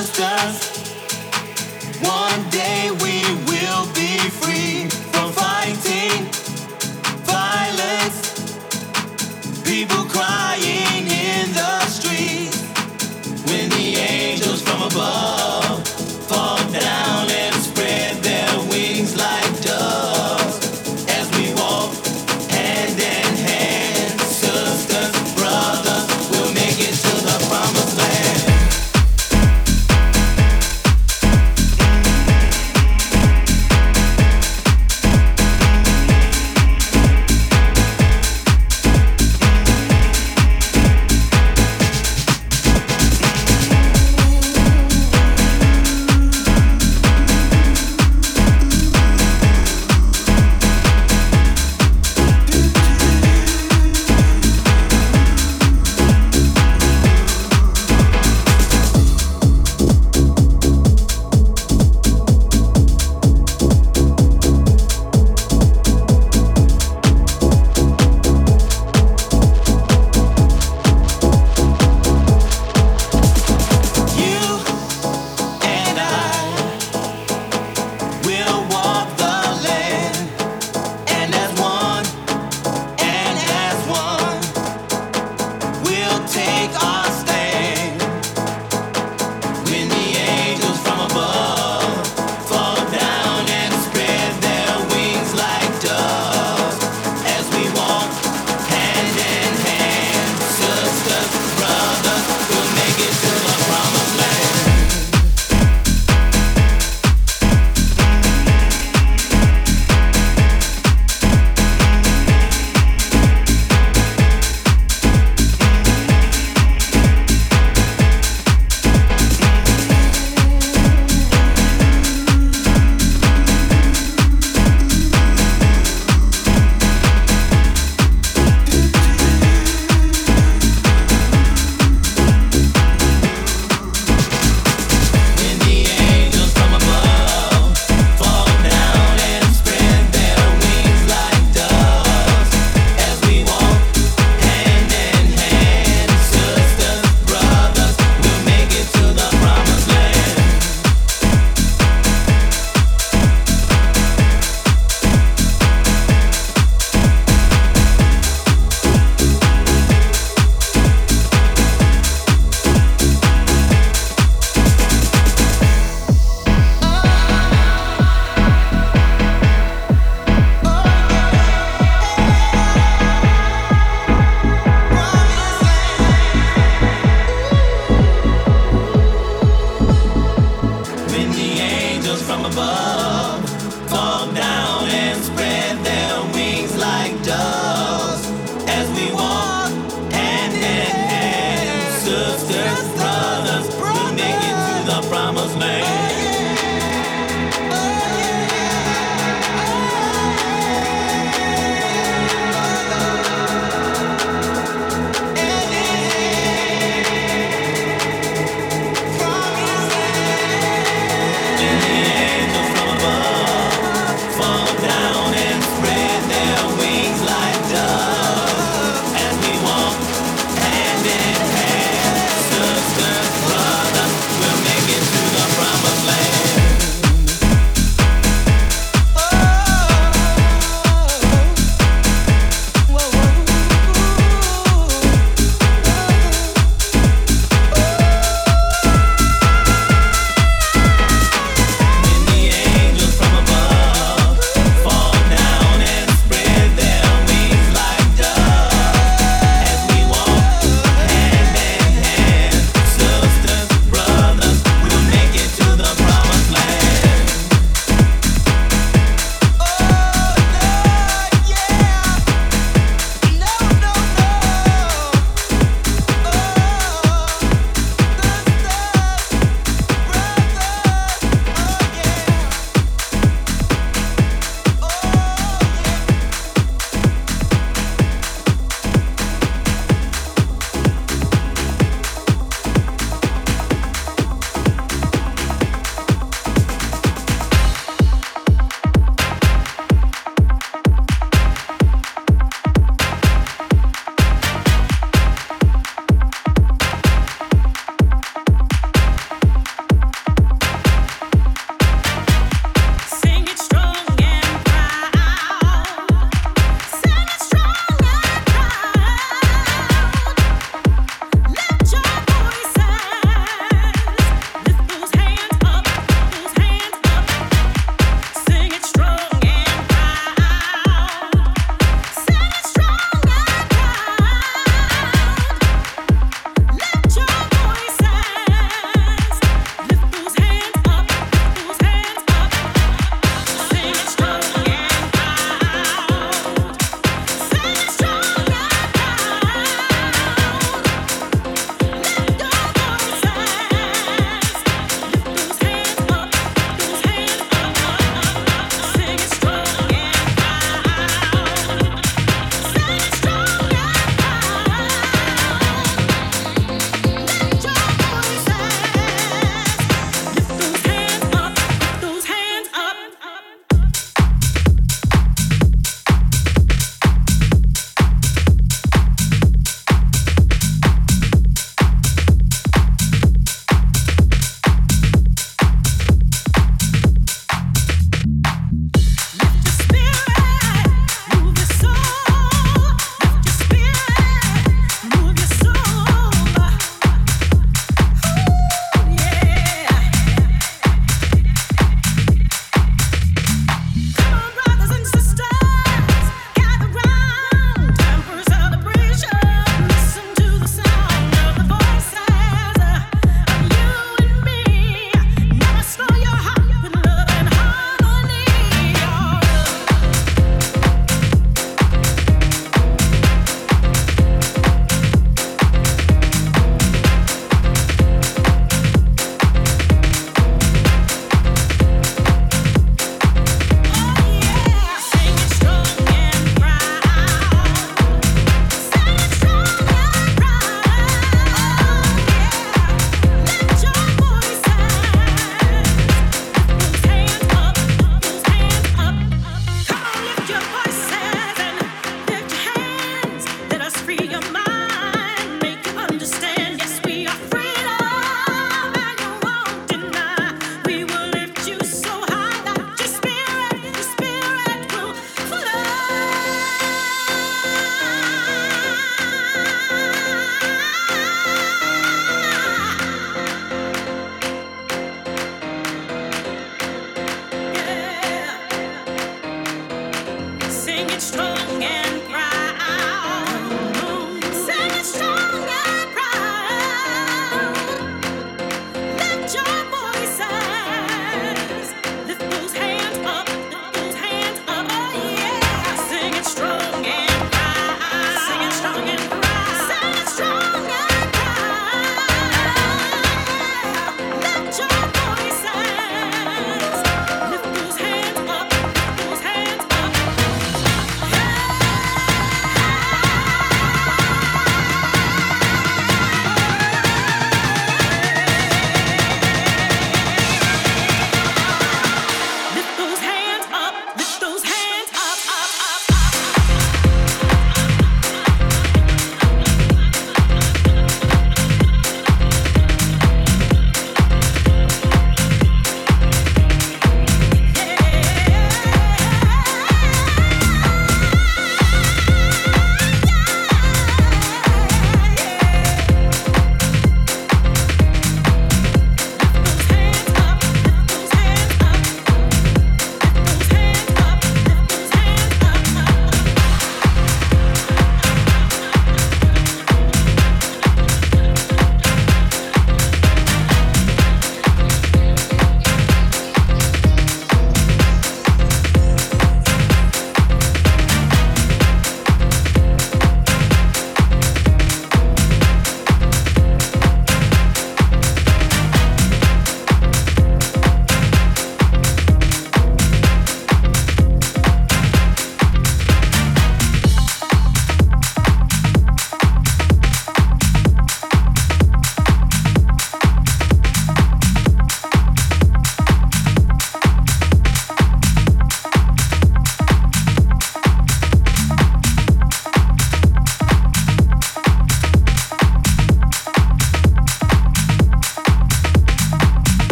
dance, dance.